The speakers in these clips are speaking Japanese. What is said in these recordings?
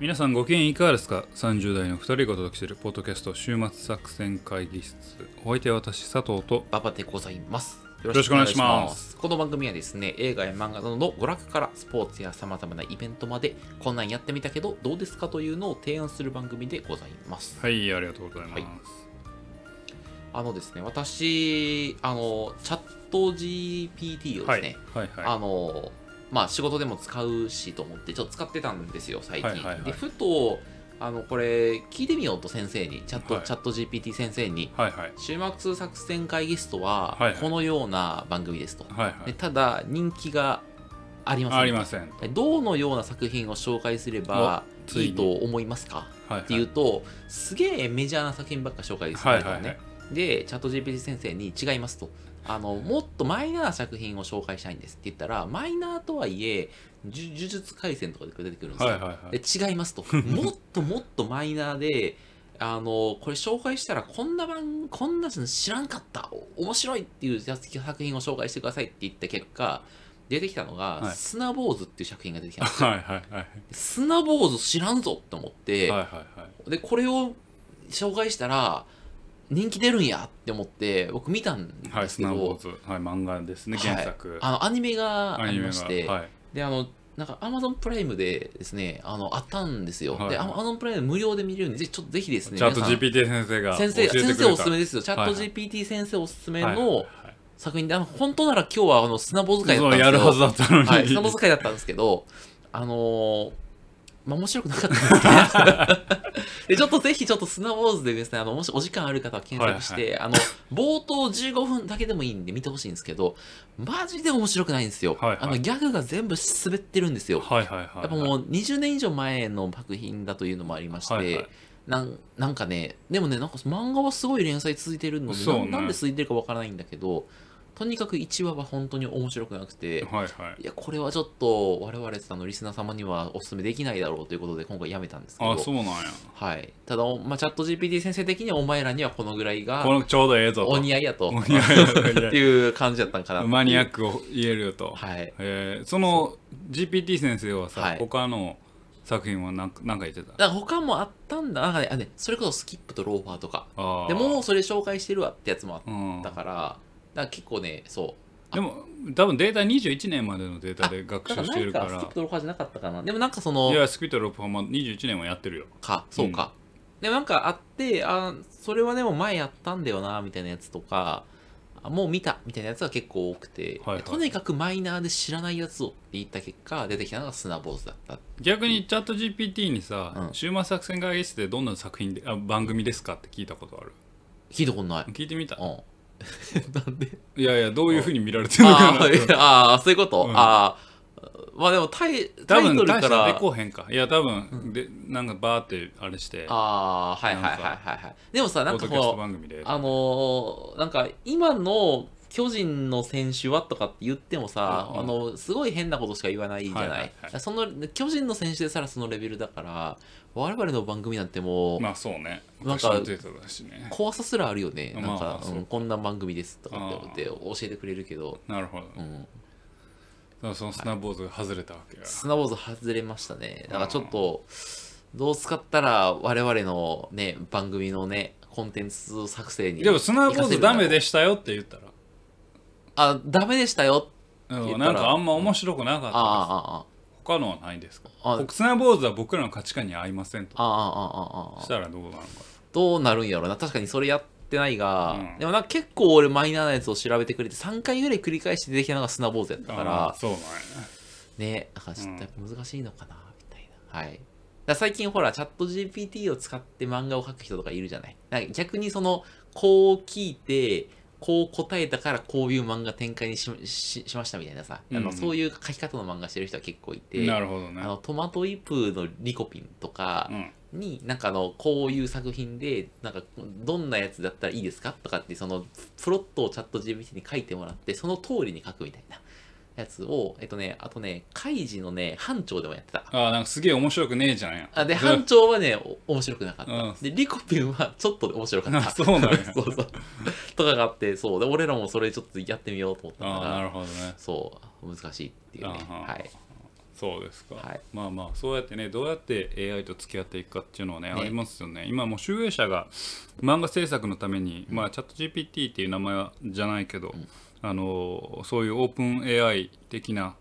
皆さんご機嫌いかがですか ?30 代の2人がお届けしているポッドキャスト週末作戦会議室。お相手は私佐藤とババでございます。よろしくお願いします。この番組はですね、映画や漫画などの娯楽からスポーツや様々なイベントまで、こんなんやってみたけどどうですかというのを提案する番組でございます。はい。ありがとうございます、はい。あのですね、私、あの、チャット GPT をですね、はい。はい。あの、まあ仕事でも使うしと思って、ちょっと使ってたんですよ、最近。はいはいはい。で、ふと、あの、これ、聞いてみようと先生に、チャット、はい。チャット GPT 先生に、はいはい。週末作戦会議室とはこのような番組ですと、はいはい。でただ人気がありません。ありません。でどのような作品を紹介すればいに。いいと思いますか？はいはい。っていうとすげえメジャーな作品ばっか紹介するんだよね、はいはいはい。でチャット GPT 先生に違いますとあのもっとマイナーな作品を紹介したいんですって言ったらマイナーとはいえ呪呪術廻戦とかで出てくるんですよ、はいはいはい。で違いますと。もっともっとマイナーであのこれ紹介したらこんな番こんなの知らんかった。お面白いっていう作品を紹介してくださいって言った結果出てきたのが、はい。砂坊主っていう作品が出てきたんですよ、はいはいはい砂坊主知らんぞって思って、はいはいはい。でこれを紹介したら人気出るんやって思って僕見たんですけど、はいスナボーズ。はい漫画ですね原作、あのアニメがありまして、はい。であのなんかアマゾンプライムでですねあのあったんですよ、はい。でアマゾンプライム無料で見れるんでぜひちょっとぜひですねチャット GPT 先生が先生先生おすすめですよ。チャットはいはい。GPT 先生おすすめはいはいのはい。作品で、あの本当なら今日はあの砂坊主会だったんですよそうやるはずだったのに、はい、砂坊主会だったんですけどあのーまあ面白くなかった。ん ですけどでちょっとぜひちょっと砂坊主でですねあのもしお時間ある方は検索して、あの冒頭15分だけでもいいんで見てほしいんですけどマジで面白くないんですよ、はいはい。あのギャグが全部滑ってるんですよ。はいはいはいやっぱもう20年以上前の作品だというのもありまして、はいはい。なんなんかねでもねなんか漫画はすごい連載続いてるので、ね。ななんで続いてるかわからないんだけどとにかく1話は本当に面白くなくて、はいはい。いやこれはちょっと我々あのリスナー様にはお勧めできないだろうということで今回やめたんですけど。あそうなんや。はい、ただ、まあ、チャット GPT 先生的にはお前らにはこのぐらいがこのちょうどええぞと。お似合いやと。お似合い っていう感じだったんかなマニアックを言えるよと、はい。えーその GPT 先生はさ、はい。他の作品は何か何か言ってた？だから他もあったんだ。なんかねあねそれこそスキップとローファーとか。でもうそれ紹介してるわってやつもあっうん、たから、だから結構ねそう。でも多分データ21年までのデータで学習してるから。スキップとローファーじゃなかったかな。でもなんかそのいやスクイットロープはも21年はやってるよ。かそうか、でもなんかあってあそれはでも前やったんだよなみたいなやつとかあもう見たみたいなやつが結構多くて、はいはい。とにかくマイナーで知らないやつをって言った結果出てきたのが砂坊主だった。逆にチャット GPT にさ、うん。週末作戦会議室でどんな作品であ番組ですかって聞いたことある。聞いたことない。聞いてみた。うん なんで？いやいやどういうふうに見られてるのかあなーあー そういうこと、うん。ああまあでもタイタ多イトルかた出らこうへんか。いや多分、でなんかバーってあれしてああはいはいはいはいはいでもさなんかポッドキャストこう番組であのーなんか今の巨人の選手はとかって言ってもさ、うんうん。あのすごい変なことしか言わないじゃない,、はいはいはい。その巨人の選手でさらそのレベルだから我々の番組なんてもう、まあそうね。なんか怖さすらあるよね、まあなんか、ううんこんな番組ですとかって思って教えてくれるけど、なるほど、うん、だからそのスナーボーズが外れたわけや、砂坊主外れましたね。だからちょっとどう使ったら我々のね番組のねコンテンツ作成にでもスナーボーズダメでしたよって言ったら。あダメでしたようん言ったら。なんかあんま面白くなかったです。ああああ他のはないですか？あ僕スナーボーズは僕らの価値観に合いませんとああああああしたらどうなのかどうなるんやろうな？確かにそれやってないが、うん。でもなんか結構俺マイナーなやつを調べてくれて3回ぐらい繰り返して出てきたのが砂坊主やったかあらーそうなんや。ねだからちょっとやっぱ難しいのかなみたいな。はい。だから最近ほらチャット GPT を使って漫画を描く人とかいるじゃない？なんか逆にそのこう聞いてこう答えたからこういう漫画展開にしししましたみたいなさ、あのうんそういう書き方の漫画してる人は結構いて。なるほどね。あのトマトイプーのリコピンとか、うん。になんかあのこういう作品でなんかどんなやつだったらいいですかとかってそのプロットをチャット GPT に書いてもらってその通りに書くみたいなやつをえっとねあとねカイジのね班長でもやってた。あーなんかすげえ面白くねえじゃんや。あでそ班長はねお面白くなかった、うん。でリコピンはちょっと面白かった。あそうなんや。そうそう。とかがあってそう。で俺らもそれちょっとやってみようと思ったああなからるほどね。そう難しいっていうね。あははい。そうですか、はい。まあまあそうやってねどうやって AI と付き合っていくかっていうのはねね。ありますよね。今もう集英社が漫画制作のために、まあチャット GPT っていう名前はじゃないけど、あのそういうオープン AI 的な、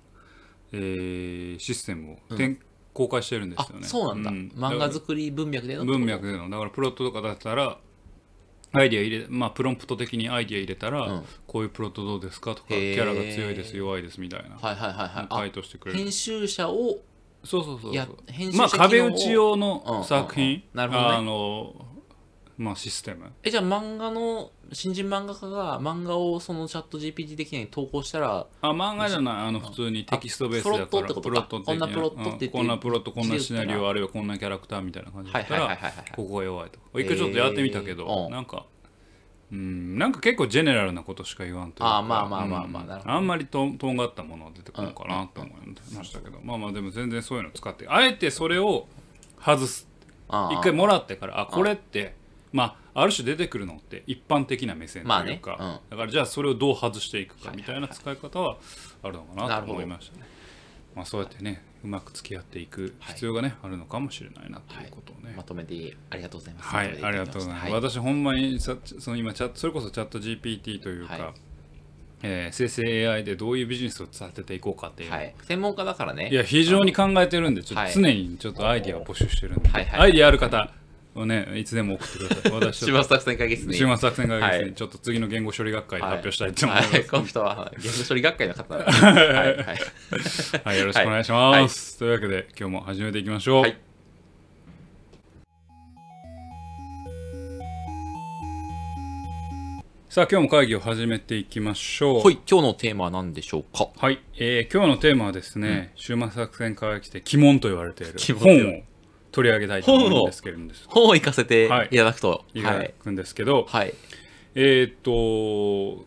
えーシステムを展、公開してるんであすよね。そうなんだ、ん。漫画作り文脈での文脈でのだからプロットとかだったらアイディア入れまあプロンプト的にアイディア入れたら、うん。こういうプロットどうですかとかキャラが強いです弱いですみたいな。はいはいはいはい。あ回答してくれる。編集者をそうそうそうやまあ壁打ち用うんうんのうん。作品。なるほどね。あのまあシステム。えじゃあ漫画の新人漫画家が漫画をそのチャット GPT 的に投稿したらあ漫画じゃない。あの普通にテキストベースだから。プロットってことか？的こんなプロットって言ってうん。こんなプロットこんなシナリオあるいはこんなキャラクターみたいな感じだはいったらここが弱いと一回ちょっとやってみたけへーうんどなんかうんなんか結構ジェネラルなことしか言わんというか。あまあまあまあまあうん。あんまりととんがったものは出てこないかなと思いましたけどまあまあでも全然そういうの使ってあえてそれを外す。一回もらってからあこれってまあある種出てくるのって一般的な目線とまあね。いうか、うん。だからじゃあそれをどう外していくかはいみたい。な使い方はあるのかなと思いましたね。まあ、そうやってねうまく付き合っていく必要がね、あるのかもしれないなということをね。まとめてありがとうございます。はい、ありがとうございます。はい。私ほんまにさその今チャットそれこそチャット GPT というか、はい。えー生成 AI でどういうビジネスを立てていこうかっていう、はい。専門家だからね。いや非常に考えてるんでちょっはい。と常にちょっとアイディアを募集してるんで、はいはい。アイディアある方をねいつでも送ってください。私週末作戦会議室に。週末作戦会議室はい。にちょっと次の言語処理学会で発表したいと思います。はい、この人は言語処理学会の方なんで。はい。よろしくお願いします。というわけで今日も始めていきましょう。はい。さあ今日も会議を始めていきましょう。はい。今日のテーマは何でしょうか？はい、えー今日のテーマはですね、終末作戦会議室で鬼門と言われている本を取り上げたいと思うんですけれども、本を行かせてい。ただくと。いはいただくんですけど、はい。えーっと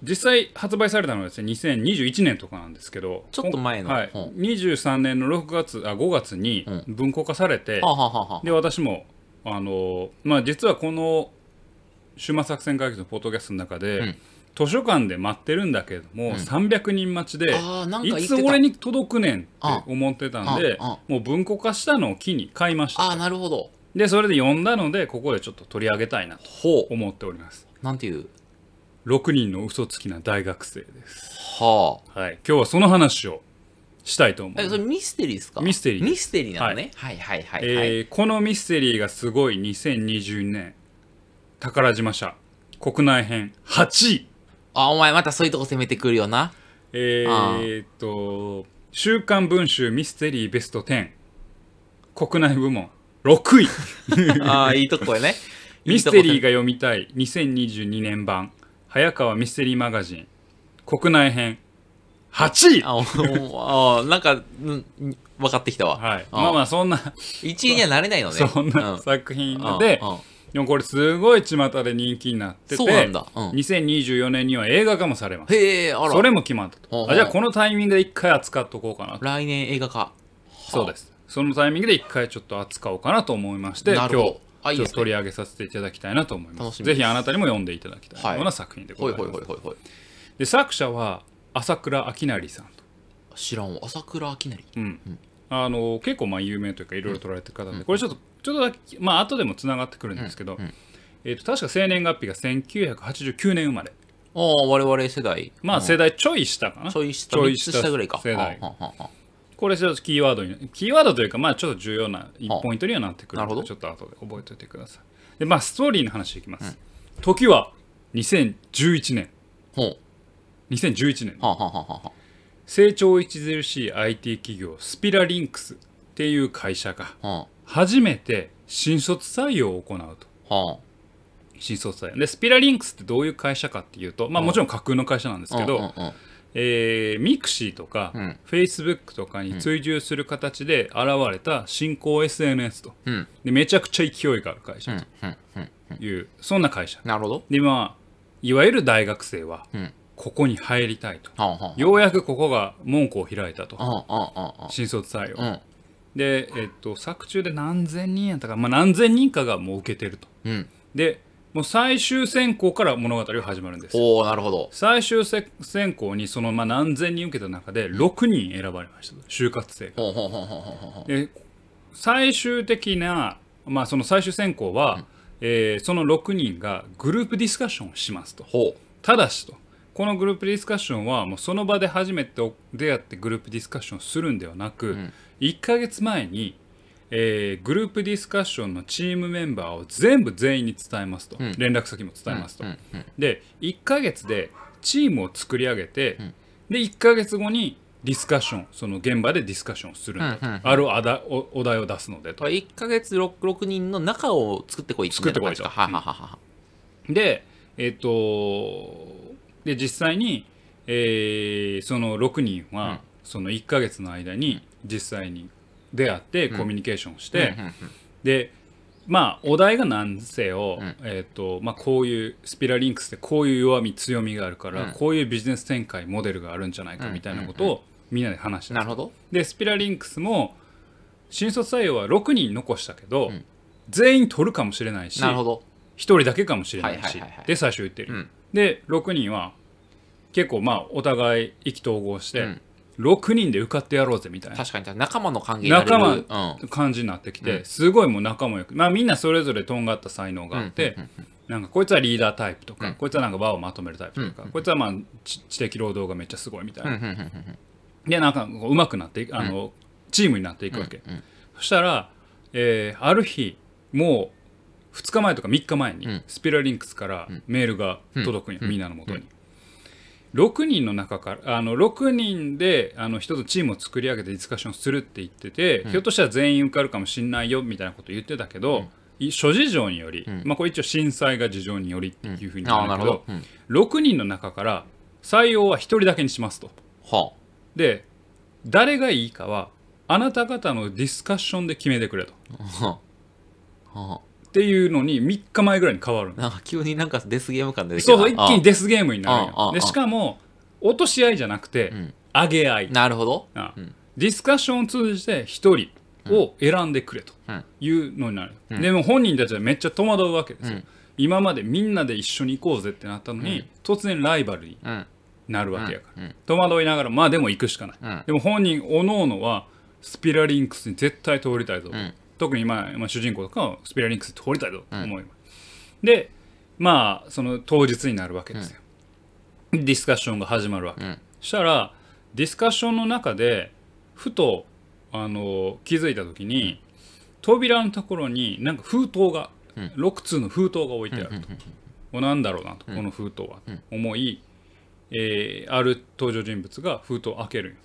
実際発売されたのはですね2021年とかなんですけど。ちょっと前の。はい、本23年の6月あ5月にう文庫化されて、はあはあはあはあ。で私もあのまあ実はこの終末作戦会議のポッドキャストの中で、うん図書館で待ってるんだけれども、300人待ちでいた。つ俺に届くねんって思ってたんでもう文庫化したのを機に買いました。ああなるほど。でそれで読んだのでここでちょっと取り上げたいなとほ思っております。うなんていう？6人の嘘つきな大学生です。はあ。はい。今日はその話をしたいと思いますえそれミステリーですか？ミステリー。ミステリーなのね。はい。はいはいはいえーこのミステリーがすごい2022年宝島社国内編8位あお前またそういうとこ攻めてくるよな。えー、っと「週刊文集ミステリーベスト10」国内部門。6位。ああいいとこやね。ミステリーがが読みたい。2022年版。早川ミステリーマガジン。国内編。8位。あおおなんか、うん、分かってきたわ。はい、あまあまあそんな。1位にはなれないのね。そんなうん。作品うんでうんでもこれすごい巷で人気になっててそうなんだ。うん。2024年には映画化もされます。へえ、あら。それも決まったと。あじゃあこのタイミングで一回扱っとこうかなと。来年映画化。そうです。そのタイミングで一回ちょっと扱おうかなと思いまして今日ちょっと取り上げさせていただきたいなと思いま楽しみです。すぜひあなたにも読んでいただきたい。はい。ような作品でございます。で作者は朝倉明成さんと。知らんわ。朝倉明成。うん。あの結構まあ有名というかいろいろ取られてる方で、これちょっとちょっとだけまあ後でもつながってくるんですけど、うんうん。えー、と確か生年月日が1989年生まれ。ああ、我々世代。まあ世代ちょい下かな、ちょい下、ちょい3つ下ぐらいか。世代。これちょっとキーワードにキーワードというかまあちょっと重要なポイントにはなってくるのでちょっと後で覚えておいてください。でまあストーリーの話いきます、時は2011年。ほ2011年。う。はあはあはあは成長著しい IT 企業スピラリンクスっていう会社が初めて新卒採用を行うと。あはあ。新卒採用。でスピラリンクスってどういう会社かっていうとまあもちろん架空の会社なんですけど、うんうんうん。えーミクシーとか、うん。フェイスブックとかに追従する形で現れた新興 SNS と、うん。でめちゃくちゃ勢いがある会社うんうんうんという、そんな会社。なるほど。でまあいわゆる大学生はうん。ここに入りたいと、ようやくここが門戸を開いたと、新卒採用、で、えっと、作中で何千人やったか、まあ、何千人かがもう受けてると。うん。でもう最終選考から物語が始まるんですよ。おおなるほど。最終せ選考にそのまあ何千人受けた中で6人選ばれました就活生が。で最終的な、まあ、その最終選考は、えーその6人がグループディスカッションをしますと。ほただしとこのグループディスカッションはもうその場で初めて出会ってグループディスカッションをするんではなく、ん。1ヶ月前に、えーグループディスカッションのチームメンバーを全部全員に伝えますと、ん。連絡先も伝えますと、うん。うん。で1ヶ月でチームを作り上げて、で1ヶ月後にディスカッションその現場でディスカッションをするんだと、うんうんあるお題おお題を出すのでと。1ヶ月 6, 6人の中を作ってこい作ってこいと。ははははでえっ、とで実際に、えーその6人は、うん。その1ヶ月の間に実際に出会ってコミュニケーションをして、でまあお題が何せよ、うん。えっ、とまあこういうスピラリンクスってこういう弱み強みがあるから、うん。こういうビジネス展開モデルがあるんじゃないかみたいなことをみんなで話してなるほど。でスピラリンクスも新卒採用は6人残したけど、ん。全員取るかもしれないしなるほど。1人だけかもしれないし、で最初言ってる、うん。で6人は結構まあお互い意気投合して、うん。6人で受かってやろうぜみたいな。確かに仲間の関係仲うん。感じになってきて、うん。すごいもう仲もよくまあみんなそれぞれとんがった才能があって、うん。うんうんなんかこいつはリーダータイプとか、うん。こいつはなんか輪をまとめるタイプとか、うん。こいつはまあ知知的労働がめっちゃすごいみたいな、うんうんうんうんでなんかこう上手くなっていくあの、チームになっていくわけ、うんそしたら、えーある日もう2日前とか3日前に、うん。スピラリンクスからメールが届くんや、うん。みんなのもとに、6人の中からあの6人であの一つチームを作り上げてディスカッションするって言ってて、ひょっとしたら全員受かるかもしんないよみたいなこと言ってたけど、い諸事情により、ん。まあこれ一応震災が事情によりっていうふうに言ああうん。だけどなるほど、うん。6人の中から採用は1人だけにしますと。はで誰がいいかはあなた方のディスカッションで決めてくれと。あはあ。はっていうのに3日前ぐらいに変わるあなんか急になんかデスゲーム感出てきた。そうそう一気にデスゲームになるでしかも落とし合いじゃなくて、ん上げ合い。なるほど。あうん。ディスカッションを通じて1人を選んでくれとうん。いうのになる、うん。でも本人たちはめっちゃ戸惑うわけですよ、うん。今までみんなで一緒に行こうぜってなったのに、うん。突然ライバルにうんなるわけやから、うん。戸惑いながらまあでも行くしかない、うん。でも本人おのおのはスピラリンクスに絶対通りたいぞ、うん特にまあ、まあ、主人公とかはスピラリンクスに通りたいぞと思います、でまあその当日になるわけですよ、ディスカッションが始まるわけ、うん。そしたらディスカッションの中でふとあの気づいた時に扉のところになんか封筒が、うん。6通の封筒が置いてあると、うなんだろうなと、うん。この封筒は、うん。思い、えーある登場人物が封筒を開ける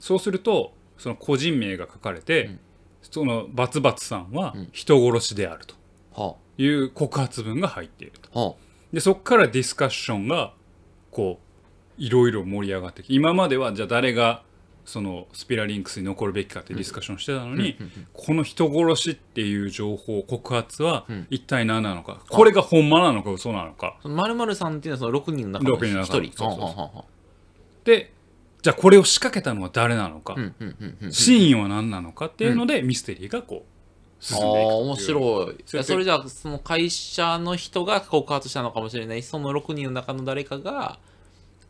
そうするとその個人名が書かれて、うんそのバツバツさんはうん。人殺しであると。はいう告発文が入っていると。でそこからディスカッションがこういろいろ盛り上がってき今まではじゃあ誰がそのスピラリンクスに残るべきかってディスカッションしてたのに、この人殺しっていう情報告発はうん。一体何なのか、これがほんまなのか嘘なのか。その〇〇さんっていうのはその6人の中の6人の1人。でじゃあこれを仕掛けたのは誰なのか、真意は何なのかっていうので、ミステリーがこう進んでいくあ面白い。それそれじゃあその会社の人が告発したのかもしれない。しその6人の中の誰かが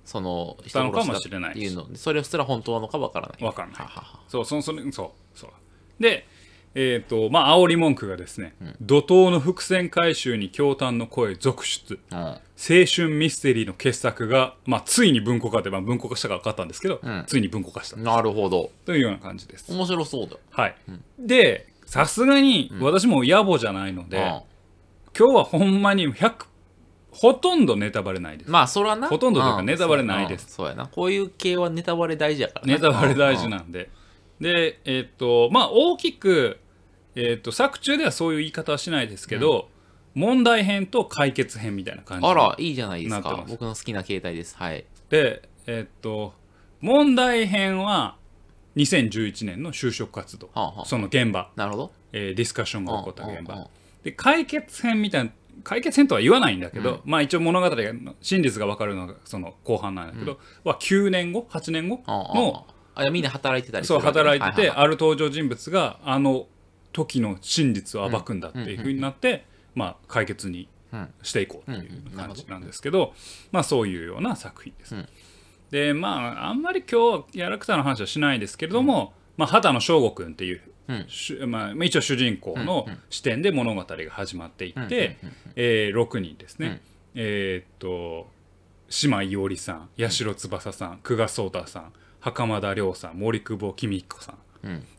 その人たのかもしたれないっていうのそれすら本当なのかわからない。わかんない。ははは。そうそのそれそうそう。でえっ、とまあ煽り文句がですね、ん。怒涛の伏線回収に驚嘆の声続出。うん。青春ミステリーの傑作が、まあ、ついに文庫化って、まあ、文庫化したから分かったんですけど、うん。ついに文庫化した。なるほど。というような感じです。面白そうだはい、でさすがに私も野暮じゃないので、うん。今日はほんまに100ほとんどネタバレないです。まあそれはな。ほとんどというかん。ネタバレないです。そうやな。こういう系はネタバレ大事やからな。ネタバレ大事うんなん。で。で、えっと、まあ、大きく、えっと、作中ではそういう言い方はしないですけど、問題編と解決編みたいな感じあらいいじゃないですか。僕の好きな携帯です。はい。で、えっと、問題編は2011年の就職活動、はあはあ。その現場、なるほど。えーディスカッションが起こった現うんうんうん場。で、解決編みたいな、解決編とは言わないんだけど、まあ一応物語が、真実が分かるのがその後半なんだけど、は9年後、8年後ああの、ああみんな働いてたりすそう働いてて、ははある登場人物があの時の真実を暴くんだっていうふうになって、まあ解決にしていこうという感じなんですけど、まあそういうような作品です。うん。でまああんまり今日はキャラクターの話はしないですけれども、まあ、畑野翔吾君っていう、まあ、一応主人公の視点で物語が始まっていって、えー6人ですね、えーっと島伊織さん八代翼さん久我壮太さん袴田亮さん森久保公彦さん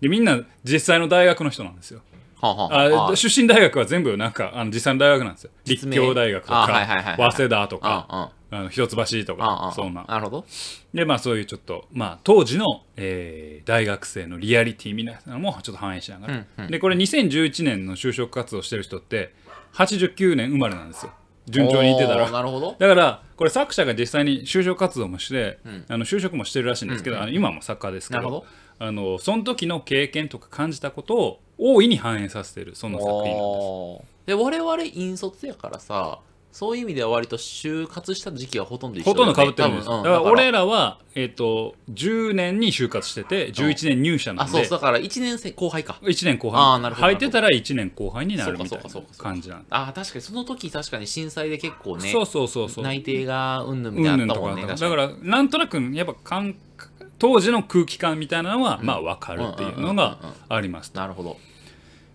でみんな実際の大学の人なんですよ。はあはあはああ出身大学は全部なんかあの実際の大学なんですよ。立教大学とか、あはいはい早稲田とかああの一橋とかそんな。なるほど。でまあそういうちょっとまあ当時の、えー大学生のリアリティみたいなのもちょっと反映しながら、うんうん。でこれ2011年の就職活動してる人って89年生まれなんですよ。順調にいってたら。なるほど。だからこれ作者が実際に就職活動もして、ん。あの就職もしてるらしいんですけど、あの今も作家ですけどあのその時の経験とか感じたことを大いに反映させてるその作品なんです。で我々引率やからさそういう意味では割と就活した時期はほとんど一緒ほとんど被ってるんです、うん。だから俺らは、えっと10年に就活してて11年入社なんで、あそうそうだから1年生後輩か。1年後あー半なるほど。入ってたら1年後輩になるみたいなそうかそうかそうか。感じなんであ確かにその時確かに震災で結構ねそうそうそうそう。内定がうんぬんうみたいなねだからなんとなくやっぱ感当時の空気感みたいなのは、まあ分かるっていうのがありますと。なるほど。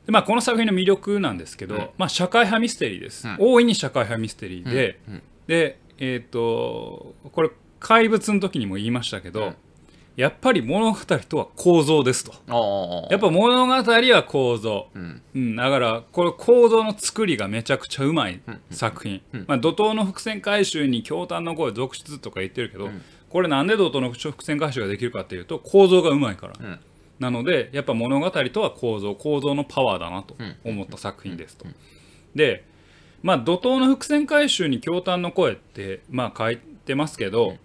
でまあ、この作品の魅力なんですけど、うん。まあ、社会派ミステリーです、うん。大いに社会派ミステリーで、うん。でえっ、とこれ怪物の時にも言いましたけど、うん。やっぱり物語とは構造ですと。やっぱ物語は構造、うん。うん、だからこれ構造の作りがめちゃくちゃうまい作品、うん。まあ、怒涛の伏線回収に驚嘆の声続出とか言ってるけど、んこれなんで怒涛の伏線回収ができるかっていうと構造がうまいから、うん。なのでやっぱ物語とは構造。構造のパワーだなと思った作品ですと。でまあ怒涛の伏線回収に驚嘆の声ってまあ書いてますけど、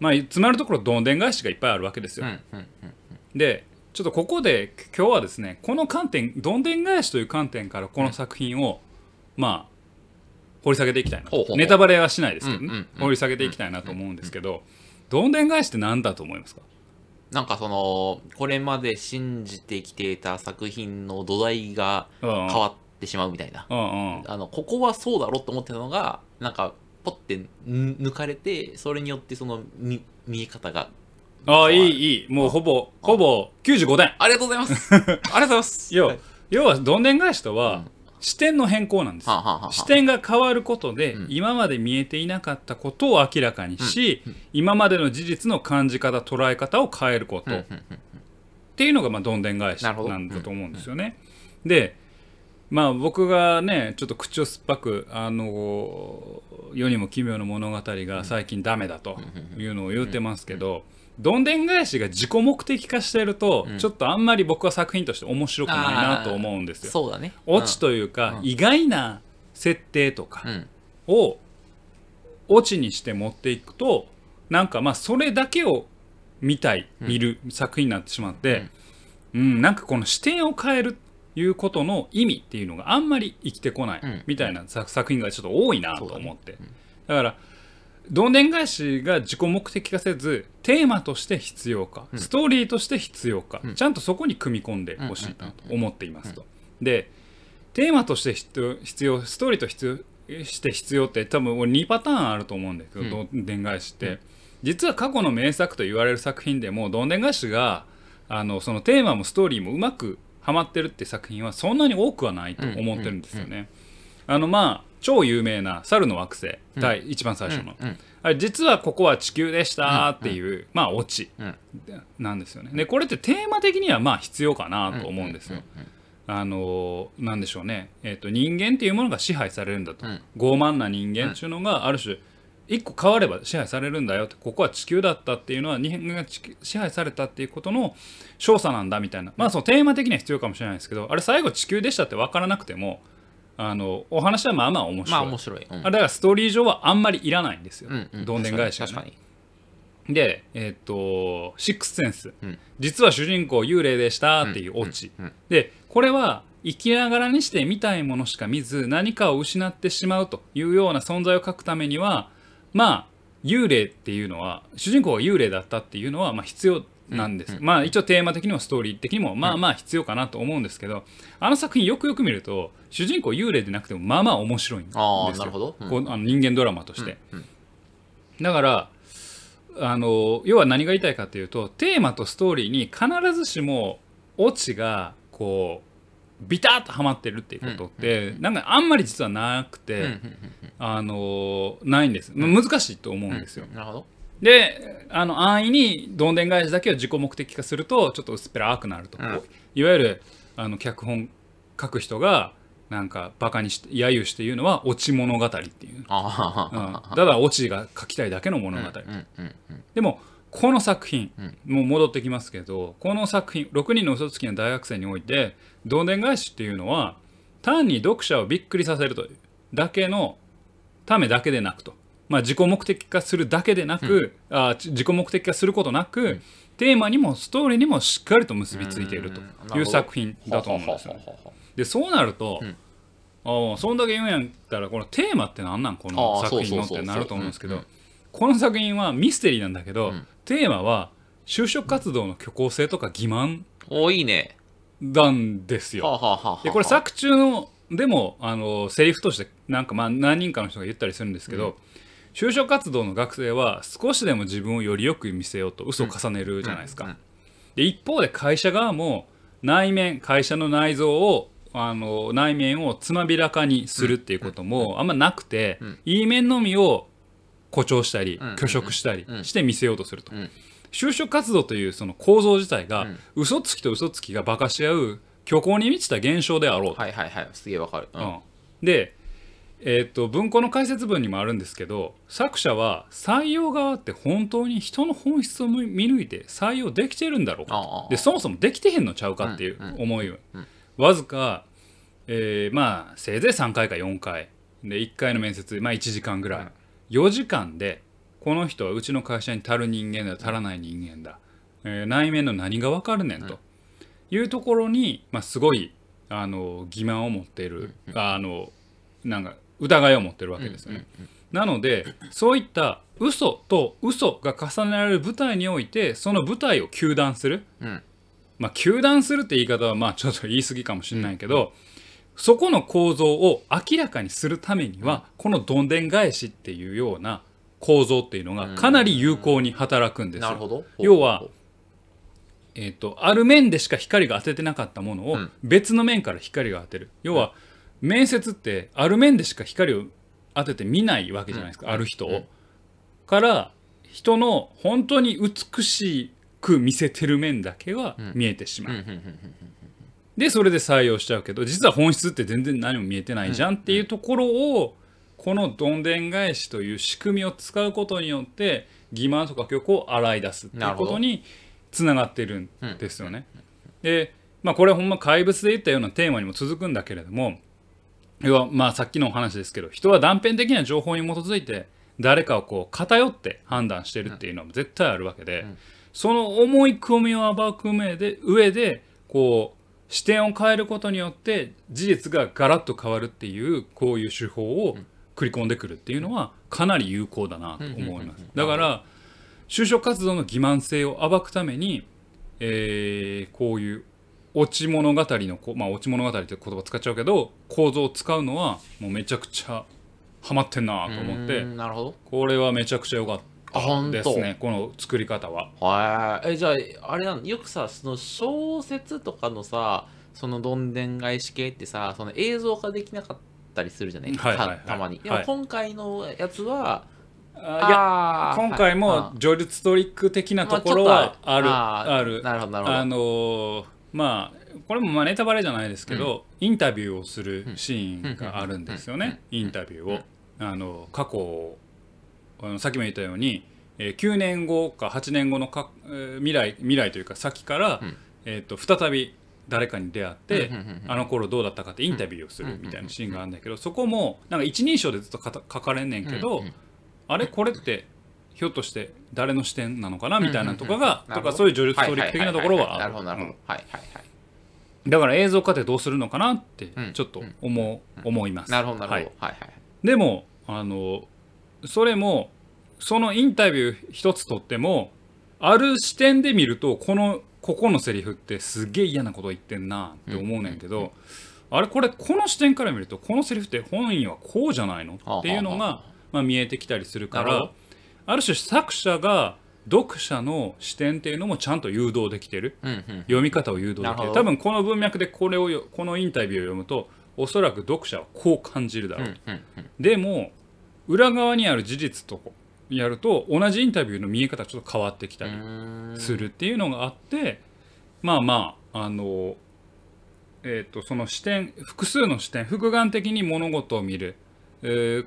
まあつまるところどんでん返しがいっぱいあるわけですよ。でちょっとここで今日はですねこの観点どんでん返しという観点からこの作品を、まあ掘り下げていきたいなネタバレはしないですけどね、掘り下げていきたいなと思うんですけど、どんでん返しって何だと思いますか？なんかそのこれまで信じてきていた作品の土台が変わってしまうみたいな、うんうん。あのここはそうだろうと思ってたのがなんかポッてぬ抜かれてそれによってその見見え方がああいいいい。もうほぼほぼ95点。ありがとうございます。ありがとうございます。要はい要はどんでん返しとは、うん視点の変更なんです。はあはあはあ視点が変わることで、うん。今まで見えていなかったことを明らかにし、今までの事実の感じ方捉え方を変えること、うんうんっていうのがまあどんでん返しなんだと思うんですよね。でまあ僕がねちょっと口を酸っぱくあの世にも奇妙な物語が最近ダメだというのを言ってますけど、どんでん返しが自己目的化してると、うん。ちょっとあんまり僕は作品として面白くないなと思うんですよ。そうだね。オチというか、うん。意外な設定とかうんをオチにして持っていくとなんかまあそれだけを見たい、見る作品になってしまって、うん。なんかこの視点を変えるいうことの意味っていうのがあんまり生きてこない、うん。みたいな作作品がちょっと多いなと思って。だ,、からどんでん返しが自己目的化せずテーマとして必要か、ストーリーとして必要か、うん。ちゃんとそこに組み込んでほしいなと思っていますと。でテーマとして必要ストーリーと必要して必要って多分俺2パターンあると思うんだけど、どん。でん返しって、実は過去の名作と言われる作品でもどんでん返しがあのそのテーマもストーリーもうまくはまってるって作品はそんなに多くはないと思ってるんですよね。あのまあ超有名な「猿の惑星」第一番最初の、うんうん。あれ実はここは地球でしたっていう、まあオチ。うん。なんですよね。でこれってテーマ的にはまあ必要かなと思うんですよ。あのなんでしょうね、えー、と人間っていうものが支配されるんだと、うん。傲慢な人間っていうのがある種一個変われば支配されるんだよって。ここは地球だったっていうのは人間が支配されたっていうことの少佐なんだみたいな。まあそのテーマ的には必要かもしれないですけどあれ最後地球でしたって分からなくてもあのお話はまあまあ面白い、まあ面白い、うん。だからストーリー上はあんまりいらないんですよ、うんうん。どんでん返しが、ね、確かにでえっ、と「シックスセンス」うん。実は主人公幽霊でしたっていうオチ、うん。うん。でこれは生きながらにして見たいものしか見ず何かを失ってしまうというような存在を書くためにはまあ幽霊っていうのは主人公が幽霊だったっていうのはまあ必要なんです、まあ一応テーマ的にもストーリー的にもまあまあ必要かなと思うんですけど、あの作品よくよく見ると主人公幽霊でなくてもまあまあ面白いんですよこうあの人間ドラマとして、うんだからあの要は何が言いたいかというとテーマとストーリーに必ずしもオチがこうビタッとはまってるっていうことって、なんかあんまり実はなくて、あのないんです、まあ難しいと思うんですよ、なるほどであの安易にどんでん返しだけを自己目的化するとちょっと薄っぺらくなると、うん。いわゆるあの脚本書く人がなんかバカにして揶揄して言うのはオチ物語っていう、あうん、だからオチが書きたいだけの物語、でもこの作品、うん。もう戻ってきますけどこの作品6人の嘘つきの大学生においてどんでん返しっていうのは単に読者をびっくりさせるというだけのためだけでなくと、まあ、自己目的化するだけでなく、あち自己目的化することなく、テーマにもストーリーにもしっかりと結びついているという作品だと思うんですよでそうなると、うん。ああそんだけ言うんやったらこのテーマって何なん？このああ作品のってなると思うんですけどうん。うんこの作品はミステリーなんだけど、うん。テーマは就職活動の虚構性とか欺瞞いいね。なんですよ。はあはあはあは。あでこれ作中のでもあのセリフとしてなんかまあ何人かの人が言ったりするんですけど、就職活動の学生は少しでも自分をよりよく見せようと嘘を重ねるじゃないですか。で一方で会社側も内面会社の内臓をあの内面をつまびらかにするっていうこともあんまなくて、うん。いい面のみを誇張したり、うん虚飾したりうん。して見せようとすると、うん。就職活動というその構造自体が、うん。嘘つきと嘘つきがバカし合う虚構に満ちた現象であろうと。はいはいはい。すげえわかる。うん。うん。で、えー、と文庫の解説文にもあるんですけど作者は採用側って本当に人の本質を見見抜いて採用できてるんだろうでそもそもできてへんのちゃうかっていううん思いを、うん。わずか、えーまあせいぜい3回か4回。で1回の面接、まあ、1時間ぐらい、うん。4時間でこの人はうちの会社に足る人間だ足らない人間だ、えー内面の何が分かるねんと。いうところに、まあ、すごいあの欺瞞を持っている、あのなんか疑いを持ってるわけですよね。なのでそういった嘘と嘘が重ねられる舞台においてその舞台を糾弾する、うん。まあ糾弾するって言い方はまあちょっと言い過ぎかもしれないけど、そこの構造を明らかにするためには、このどんでん返しっていうような構造っていうのがかなり有効に働くんですよ。なるほど。要はえー、とある面でしか光が当ててなかったものをうん。別の面から光が当てる、要は面接ってある面でしか光を当てて見ないわけじゃないですか、ある人を、うん。から人の本当に美しく見せてる面だけが見えてしまう、うんうんうんうんでそれで採用しちゃうけど実は本質って全然何も見えてないじゃんっていうところをこのどんでん返しという仕組みを使うことによって欺瞞とか虚構を洗い出すっていうことにつながってるんですよね。でまあこれほんま怪物で言ったようなテーマにも続くんだけれども要はまあさっきのお話ですけど人は断片的な情報に基づいて誰かをこう偏って判断してるっていうのも絶対あるわけで、その思い込みを暴く上で上でこう視点を変えることによって事実がガラッと変わるっていうこういう手法を繰り込んでくるっていうのはかなり有効だなと思います。だから就職活動の欺瞞性を暴くために、えーこういうオチ物語のこまあオチ物語って言葉使っちゃうけど構造を使うのはもうめちゃくちゃハマってんなと思って。うんなるほど。これはめちゃくちゃ良かったですねこの作り方は。はいえじゃああれなの？よくさその小説とかのさそのどんでん返し系ってさその映像化できなかったりするじゃない,た、はいはいはい。たまに。でもはい今回のやつは、あいや今回もはい。叙述トリック的なところはある、まあちょっとある。なるほどなるほど。あのーまあこれもまあネタバレじゃないですけど、インタビューをするシーンがあるんですよね、インタビューを。あの過去をあのさっきも言ったように、えー9年後か8年後のか、えー未来未来というか先から、うん。えー、と再び誰かに出会って、あの頃どうだったかってインタビューをするみたいなシーンがあるんだけど、そこもなんか一人称でずっと書かれんねんけど、あれ？これってひょっとして誰の視点なのかなみたいなとかが、とかそういう叙述トリック的なところはあるなるほどなるほど、うん。はいはいはい。だから映像化ってどうするのかなってうん。ちょっと思う、思います。なるほどなるほど、はい。はい、はいでもあのそれもそのインタビュー一つとってもある視点で見るとこのここのセリフってすげえ嫌なこと言ってんなって思うねんけど、あれこれこの視点から見るとこのセリフって本意はこうじゃないのっていうのが、まあ、見えてきたりするからある種作者が読者の視点っていうのもちゃんと誘導できてる。うんうん。読み方を誘導できてる。多分この文脈でこれをよこのインタビューを読むとおそらく読者はこう感じるだろう、うんうんうん。でも裏側にある事実とやると同じインタビューの見え方ちょっと変わってきたりするっていうのがあってまあまああのえー、とその視点複数の視点複眼的に物事を見る、えー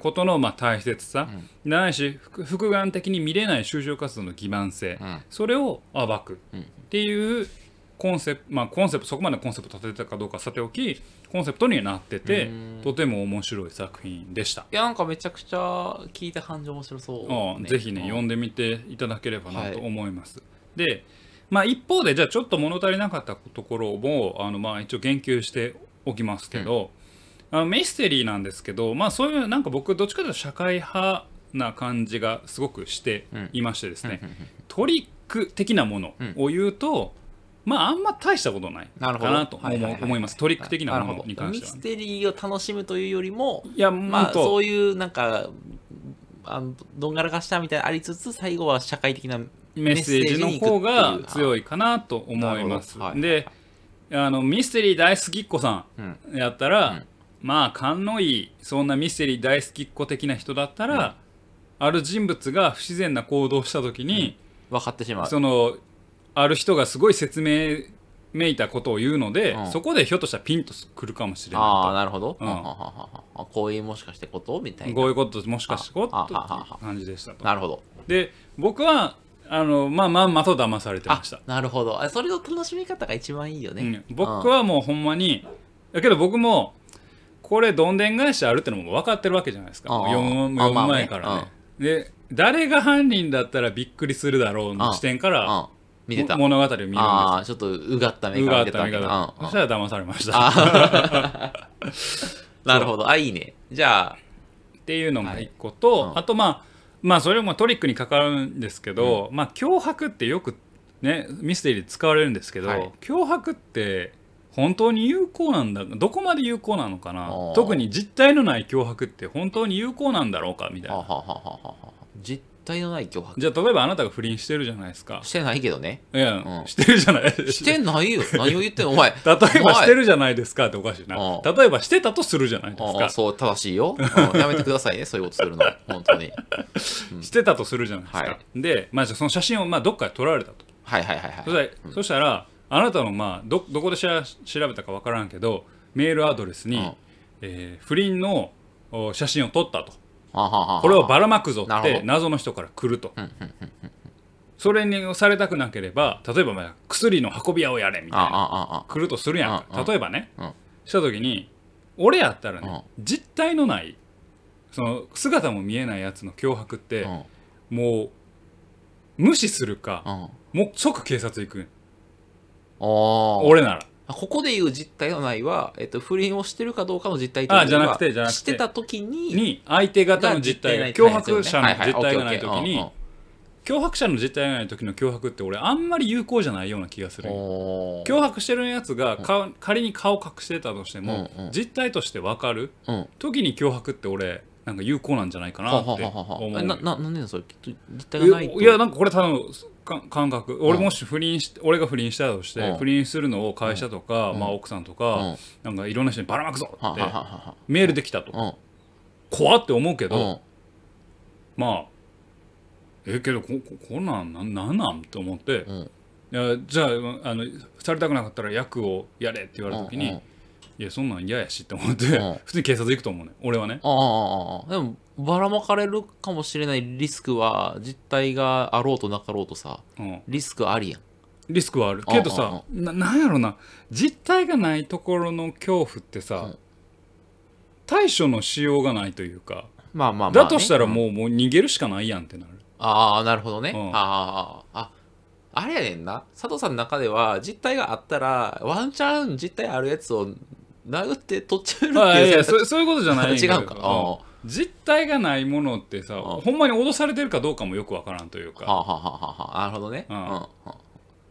ことのまあ大切さ、ないし複複眼的に見れない就職活動の欺瞞性、うん。それを暴く。うん。っていうコンセプトまあコンセプトそこまでコンセプト立てたかどうかさておきコンセプトにはなっててうん。とても面白い作品でした。いやなんかめちゃくちゃ聞いた感じ面白そう、うんぜひね、読んででみていただければなとはい。思います。で、まあ、一方でじゃあちょっと物足りなかったところもあの、まあ、一応言及しておきますけど、あのミステリーなんですけど、まあ、そういうなんか僕どっちかというと社会派な感じがすごくしていましてですね、トリック的なものを言うと、まああんま大したことないかなと思はいます。トリック的なものに関しては。ミス。テリーを楽しむというよりもいやまあそういうなんかあのどんがらがしたみたいなのありつつ最後は社会的なメッセージの方が強い、いかなと思います。はいであのミステリー大好きっ子さうんん。やったら、うんまあ勘のいいそんなミステリー大好きっ子的な人だったら、ある人物が不自然な行動をした時に、分かってしまう。そのある人がすごい説明めいたことを言うので、うん。そこでひょっとしたらピンとくるかもしれああななるほど、うん。はははははこういうもしかしてこと？みたいいな。こういうこともしかしてこうあとあああ感じでしたと。なるほど。で僕はあのまあまんまと騙されてあました。なるほど。あそれの楽しみ方が一番いいよね、うん、僕はもうほんまにだけど僕もこれどんでん返しあるってのも分かってるわけじゃないですか。読む前からね。で誰が犯人だったらびっくりするだろうの視点から物語を見るんです。ああちょっとうがった目うから見てがった見方。わけだそしたら騙されました。あ なるほど。あいいね。じゃあ。っていうのが一個と、はい。うん。あとまあまあそれもトリックにかかるんですけど、まあ脅迫ってよくねミステリーで使われるんですけど、はい。脅迫って本当に有効なんだどこまで有効なのかな。特に実体のない脅迫って本当に有効なんだろうかみたいな。実体のない脅迫。じゃあ例えばあなたが不倫してるじゃないですか。してないけどね。いや、うん。してるじゃない。してないよ。何を言ってんの？お前。例えばしてるじゃないですかっておかしいなう例えばしてたとするじゃないですか。そう正しいよ、うん。やめてくださいね。そういうことするの。本当に。してたとするじゃないですか、はで、まあ、じゃあその写真をまあどっかで撮られたと。はいはいはいそはい。したら,、そしたらあなたのまあどどこでしら調べたかわからんけどメールアドレスに、うん。えー不倫のお写真を撮ったと。はははは。これをばらまくぞなるほど。って謎の人から来ると。それにされたくなければ例えばまあ薬の運び屋をやれみたいなああああ。来るとするやんうんうん。か例えばね。うん。した時に俺やったらね実体のないその姿も見えないやつの脅迫ってうん。もう無視するかうん。もう即警察行く俺なら。ここで言う実態のないは、えっと、不倫をしてるかどうかの実態というあじゃなくてじゃなくて。してた時にに相手方の実態がが脅迫者の実態がない時に脅迫者の実態がない時の脅迫って俺あんまり有効じゃないような気がする。脅迫してるやつがか仮に顔隠してたとしてもうんうん。実態として分かるうん。時に脅迫って俺なんか有効なんじゃないかなはってはははは思うえなななんでそれ。実態がないと。いやなんかこれただのか感覚。俺もし不倫し俺が不倫したとしてうん。不倫するのを会社とかうん。まあ奥さんとうん。かなんかいろんな人にばらまくぞってメールできたと。は怖って思うけどまあえけどこここんなんなんなんなんと思って、うん。いやじゃああのされたくなかったら役をやれって言われた時に、うんうんいやそんなん嫌やしって思って、うん。普通に警察行くと思うね俺はね。ああ。でもばらまかれるかもしれないリスクは実態があろうとなかろうとさうん、リスクありやん。リスクはある。けどさななんやろな。実体がないところの恐怖ってさ、うん。対処のしようがないというか、まあまあまあ、ね、だとしたらうん。もう,、もう逃げるしかないやんってなる。ああなるほどね、うん。ああああれやねんな。佐藤さんの中では実態があったらワンチャン実態あるやつを殴って取っちゃうってあいやいや選択そそういうことじゃないんだけど。違うか。あ実体がないものってさ、うん。ほんまに脅されてるかどうかもよくわからんというか、はあ、はあはあはあ、なるほどね。うん。うん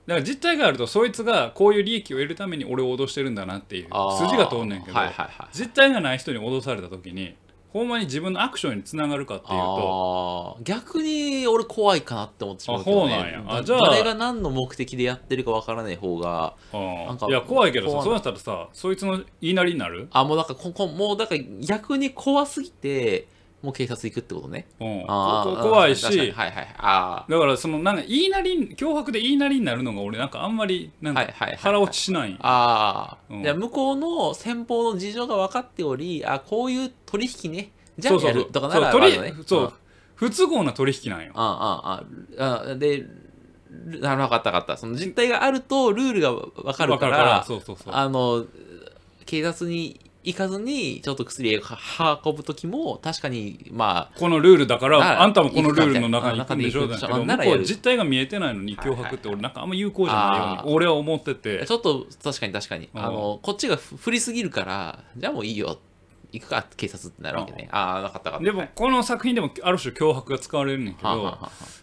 だから実体があるとそいつがこういう利益を得るために俺を脅してるんだなっていう筋が通んねんけど、はいはいはい。実体がない人に脅された時にほんまに自分のアクションにつながるかっていうと。逆に俺怖いかなって思ってしまうけど、ね、あそうなんや。あだじゃあ。誰が何の目的でやってるかわからない方がうんなんかいや怖いけどさそうなったらさそいつの言いなりになる、あもうだからここもうだから逆に怖すぎてもう警察行くってことね。うん、あ怖いし。はいはいあだからそのなんか言いなりに脅迫で言いなりになるのが俺なんかあんまりなんか腹落ちしない。じゃあ向こうの先方の事情が分かっておりあこういう取引ね。じゃあやるとかならそう不都合な取引なんよ。ああああでルなる分かった分かった。その実態があるとルールが分かるわからあの警察に行かずにちょっと薬を運ぶ時も確かにまこのルールだからあんたもこのルールの中に行くんでしょだけど向こう実態が見えてないのに脅迫って俺なんかあんま有効じゃないように俺は思ってあてちょっと確かに確かに。うん。あのこっちがふ振りすぎるからじゃあもういいよ行くか警察ってなるわけね。ああなかったかった。でもこの作品でもある種脅迫が使われるんだけど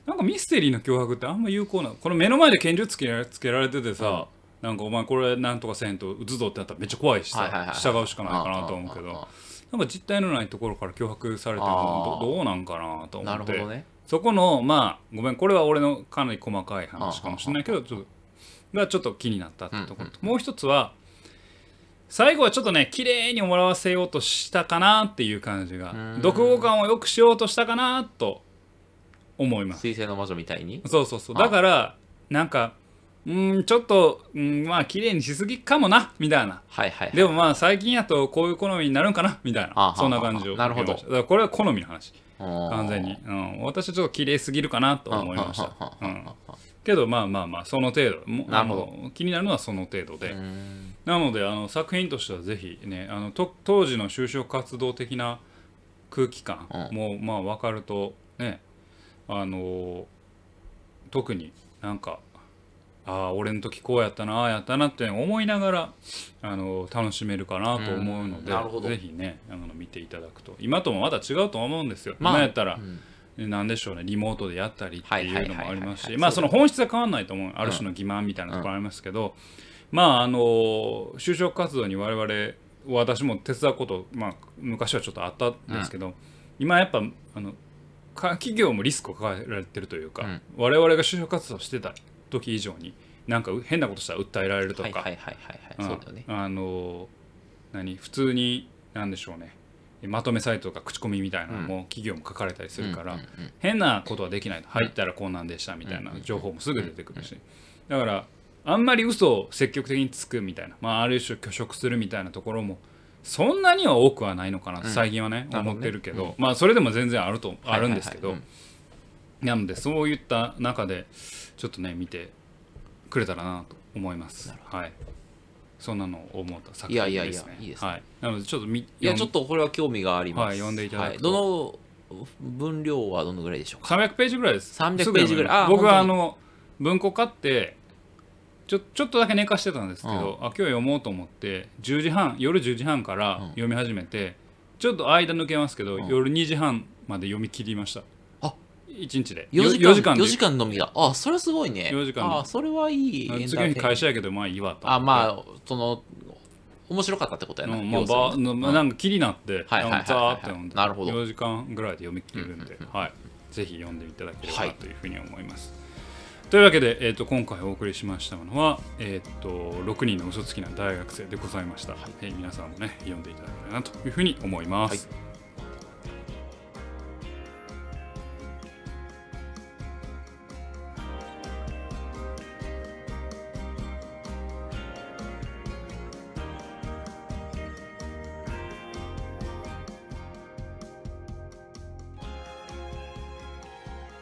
なんかミステリーの脅迫ってあんま有効なこの目の前で拳銃つけらつけられててさなんかお前これなんとかせんと撃つぞってなったらめっちゃ怖いしさ従うしかないかなと思うけどなんか実体のないところから脅迫されてるあのーどどうなんかなと思なってそこのまあごめんこれは俺のかなり細かい話かもしれないけどちょっとがちょっと気になったってところと、もう一つは最後はちょっとね綺麗に終わらせようとしたかなっていう感じがん。読後感を良くしようとしたかなと思います。水星の魔女みたいに？そうそうそう。あ。だからなんかうーんちょっとうんまあ綺麗にしすぎかもなみたいな。はいはいはい。でもまあ最近やとこういう好みになるんかなみたいあなそんな感じをなるほど。だからこれは好みの話。完完全に、うん、私はちょっと綺麗すぎるかなと思いました、うん、はけどまあまあまあその程度。もなるほど。気になるのはその程度で、うん。なのであの作品としてはぜひねあのと当時の就職活動的な空気感うん。も、まあ分かるとねあの特になんかああ俺の時こうやったなああやったなって思いながらあの楽しめるかなと思うのでうんぜひねあの見ていただくと。今ともまだ違うと思うんですよ、まあ今やったらう、ん。なんでしょうねリモートでやったりっていうのもありますしまあその本質は変わらないと思う。ある種の欺瞞みたいなところありますけど、まああの就職活動に我々私も手伝うこと、まあ、昔はちょっとあったんですけど、今やっぱあのか企業もリスクを抱えられてるというか、うん。我々が就職活動してた時以上になんか変なことしたら訴えられるとか、何普通に何でしょうね。まとめサイトとか口コミみたいなのも企業も書かれたりするから、変なことはできない。と入ったらこんなんでしたみたいな情報もすぐ出てくるし。だからあんまり嘘を積極的につくみたいな、まあ、ある種拒食するみたいなところもそんなには多くはないのかな最近はね、思ってるけど、まあそれでも全然あるとあるんですけど、なのでそういった中でちょっとね見てくれたらなと思います。はい。そんなのを思った作品ですね。いやいやいやいいですねはい。なのでちょっとみいやちょっととこれは興味がありますはい読んでいただくとはいどの分量はどのぐらいでしょうか？300ページぐらいです。300すぐ読めるページぐらいあ僕はあの文庫買ってちょちょっとだけ寝かしてたんですけど、うんあ今日読もうと思って10時半夜10時半からうん読み始めて、ちょっと間抜けますけど、うん夜2時半まで読み切りました。あ1日で。4時間よ4時間で。4時間のみだ。あそれはすごいね。4時間で。あそれはいい次の日会社やけどまあいいわと。あまあその面白かったってことやな、うんまあばななんか気になって、はいはいはいはいザーって読んで。なるほど。4時間ぐらいで読み切れるんで、はい、ぜひ読んでいただければというふうに思います。というわけで、えー、と今回お送りしましたのは、えー、と6人の嘘つきな大学生でございました、えー皆さんもね読んでいただければなというふうに思います。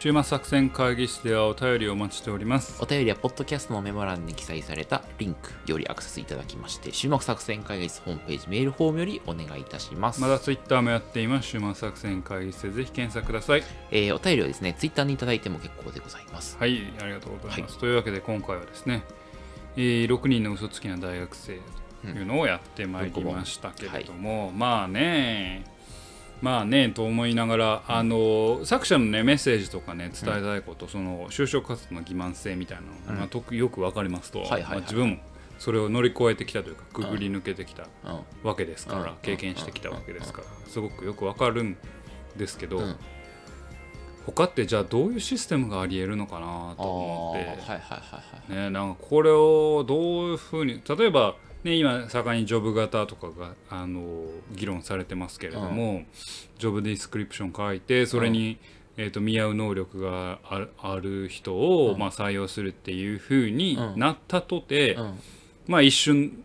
週末作戦会議室ではお便りをお待ちしております。お便りはポッドキャストのメモ欄に記載されたリンクよりアクセスいただきまして終幕作戦会議室ホームページメールフォームよりお願いいたします、まだツイッターもやっています。週末作戦会議室でぜひ検索ください。えーお便りはですねツイッターにいただいても結構でございますはい、ありがとうございます。というわけで今回はですね、えー6人の嘘つきな大学生というのをやってまいりましたけれども、まあね、まあねと思いながらあの作者のねメッセージとかね伝えたいこと、その就職活動の欺瞞性みたいなのが、うん。まあ、よく分かりますと、まあ自分もそれを乗り越えてきたというかくぐり抜けてきたうん。わけですから、うん。経験してきたわけですから、すごくよく分かるんですけど、うん。他ってじゃあどういうシステムがありえるのかなあと思って。ーはいはいはいはい。ね、なんかこれをどういうふうに例えば、ね、今盛んにジョブ型とかがあの議論されてますけれども、ジョブディスクリプション書いてそれに、えー、と見合う能力があるある人を、うん。まあ、採用するっていうふうになったとて、うん。まあ一瞬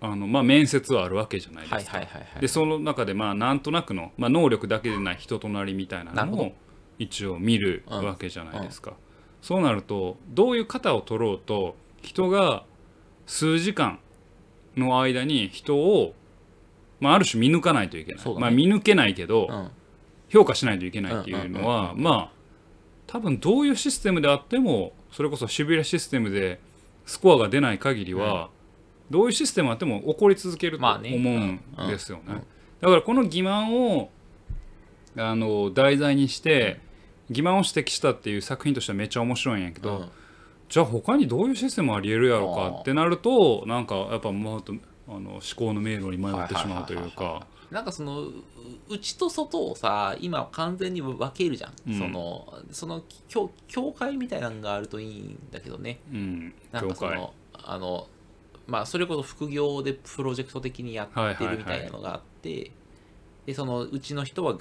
あの、まあ、面接はあるわけじゃないはいですか。でその中でまあなんとなくの、まあ、能力だけでない人となりみたいなのを一応見るわけじゃないですか、そうなるとどういう型を取ろうと人が数時間の間に人を、まあ、ある種見抜かないといけない、ね。まあ、見抜けないけど、うん。評価しないといけないっていうのうんはまあ多分どういうシステムであってもそれこそシビュラシステムでスコアが出ない限りは、どういうシステムあっても起こり続けるとまあ思ねうんですよね。うん。うん。だからこの欺瞞をあの題材にして欺瞞を指摘したっていう作品としてはめっちゃ面白いんやけど、うんじゃあ他にどういうシステムありえるやろかってなるとなんかやっぱもっとあの思考の迷路に迷ってしまうというか。なんかそのう内と外をさ今完全に分けるじゃん、うん。そのその境境界みたいなのがあるといいんだけどね。うん、なんかそのあのまあそれこそ副業でプロジェクト的にやってるみたいなのがあって、でそのうちの人は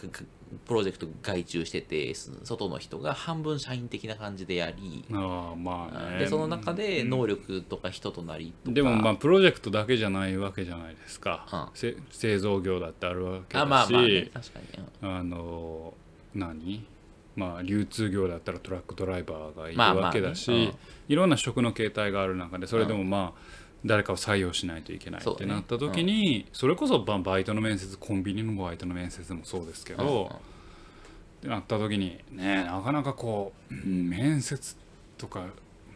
プロジェクト外注しててそ外の人が半分社員的な感じでやり、ああまあね。でその中でうん。能力とか人となりとか、でもまあプロジェクトだけじゃないわけじゃないですか、うん。せ製造業だってあるわけだしあまあまあ、ね、確かに、うん。あの何？まあ流通業だったらトラックドライバーがいるわけだし、うん。いろんな職の形態がある中でそれでもまあ誰かを採用しないといけないってなった時にそ,、れこそババイトの面接コンビニのバイトの面接でもそうですけど、ってなった時にねなかなかこう、うん面接とか、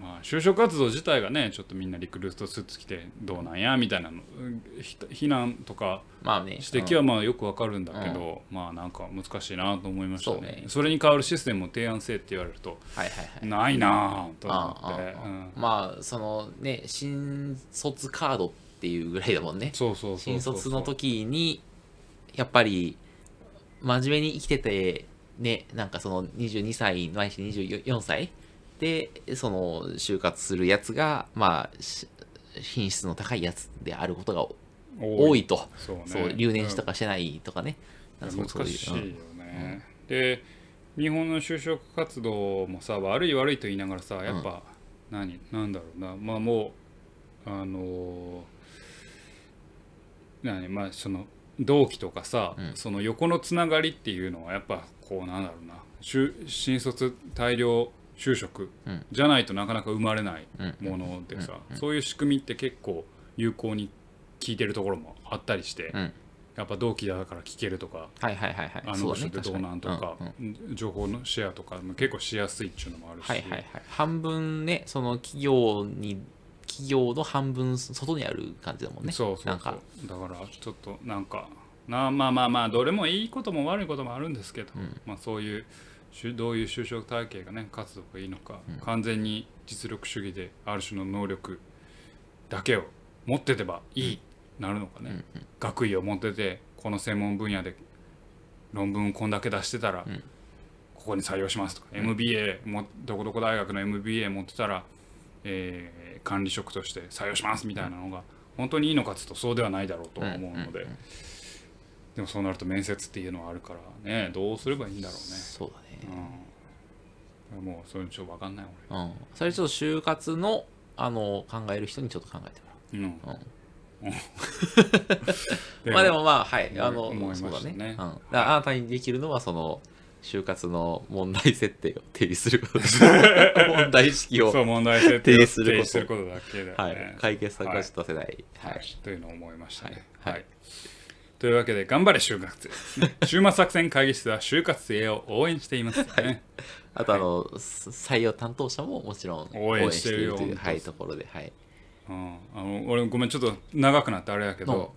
まあ、就職活動自体がねちょっとみんなリクルートスーツ着てどうなんやみたいなのうんひ非難とかまあね。指摘はまあよくわかるんだけど、まあなんか難しいなと思いましたね。それに代わるシステムを提案せって言われるとはいはいはい。ないなぁと思って、まあそのね新卒カードっていうぐらいだもんね。そうそうそうそう新卒の時にやっぱり真面目に生きててねなんかその22歳ないし24歳でその就活するやつがまあし品質の高いやつであることが多い。と。そうね。そう留年しとかしてないとかね、なんかそうそういう。難しいよね、で日本の就職活動もさ悪い悪いと言いながらさやっぱ、何なんだろうな。まあもうあの何まあその同期とかさ、うん。その横のつながりっていうのはやっぱこうなんだろうな。就新卒大量就職うん。じゃないとなかなか生まれないうん。ものでさ、うん。そういう仕組みって結構有効に効いてるところもあったりして、うん。やっぱ同期だから聞けるとかはいはいはいはい。あのそうだね人ってどうなんとか確にうん。うん。情報のシェアとかも結構しやすいっていうのもあるし、はいはいはい。半分ねその企業に企業の半分外にある感じだもんね。そうそうそう。なんか。だからちょっとなんかなまあまあまあどれもいいことも悪いこともあるんですけど、うん。まあ、そういうどういう就職体系がね活動がいいのか、うん。完全に実力主義である種の能力だけを持っててばいい、なるのかね、うんうん。学位を持っててこの専門分野で論文こんだけ出してたら、うん。ここに採用しますとか、MBA もどこどこ大学の MBA 持ってたら、えー管理職として採用しますみたいなのが本当にいいのかっていうとそうではないだろうとは思うので、うんうんうんでもそうなると面接っていうのはあるからねどうすればいいんだろうね、そうだね。うん、もうそういうのちょっと分かんないうん。それちょっと就活のあの考える人にちょっと考えても俺、う。ん。らう、うん、まあでもまあはい。あの思いましたね。そうだね、うん、だあなたにできるのはその就活の問題設定を提示すること。問題意識をそう問題設定を提示すること。だけだよね、はい、解決策はちょっと出せない、はい。はい、というのを思いましたね。はい。はいというわけで、頑張れ就活生ですね。週末作戦会議室では就活生を応援していますよね。あとあの、採用担当者ももちろん応援してるよという、はい、ところで、はい。うん、あの俺、ごめん、ちょっと長くなってあれだけど、こ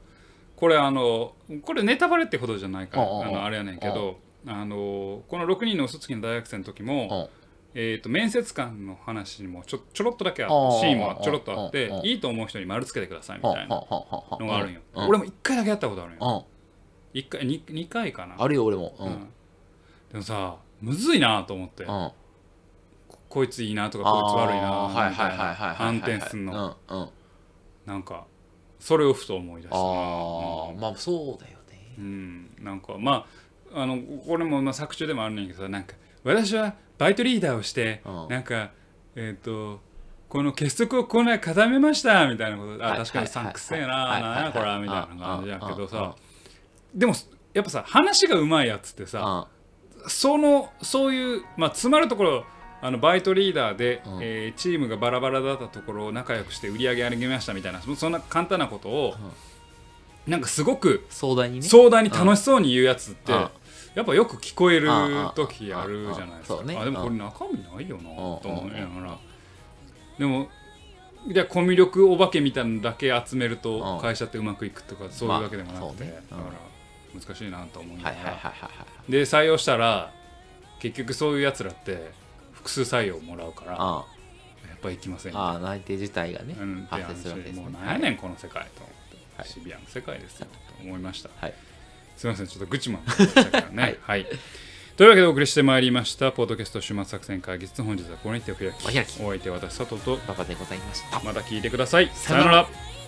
これあのこれネタバレってほどじゃないからあのあれやねんけどあのこの6人の嘘つきの大学生の時も、うんえー、と面接官の話にもちょちょろっとだけあうんうんうんってシーンもちょろっとあってうんうんいいと思う人に丸つけてくださいみたいなののがあるんよ。うん。俺も1回だけやったことあるんよ。うん。1回 2, 2回かな。あるよ俺も。ううん。んでもさむずいなと思って。うん。ここいついいなとかこいつ悪いなみたい反転すんの。うんうん。なんかそれをふと思い出した。なああまあそうだよね。うん、なんかまああのこれもまあ作中でもあるんだけどさなんか私はバイトリーダーをして、うん。なんかえっ、とこの結束をこの固めましたみたいなこと。あ、はい確かにさんくせえな、はいなんやこれはいみたいな感じやけどうんうんさ。でもやっぱさ話がうまいやつってさ、うそのそういうまあ詰まるところあのバイトリーダーで、うん。えーチームがバラバラだったところを仲良くして売り上げ上げましたみたいなそそんな簡単なことを、なんかすごく壮大にね。壮大に楽しそうに言うやつって、うんやっぱよく聞こえるうん時あるじゃないですか、あでもこれ中身ないよなうんと思いながら、でもじゃあコミュ力お化けみたいなのだけ集めるうん。と会社ってうまくいくとかそういうわけでもなくて、だから難しいなと思いながら、で採用したら結局そういうやつらって複数採用もらうからやあっぱ行きませんあ内定自体がねうん発生するわけですもう何やねんこの世界と。思って、はい。シビアな世界ですよと思いました。はいすみません、ちょっと愚痴もありましたからね。はいはい。というわけでお送りしてまいりました、ポッドキャスト週末作戦会議室、本日はこれに手を開き、お開きお相手は私、佐藤と、馬場でございましたまた聞いてください。さよなら。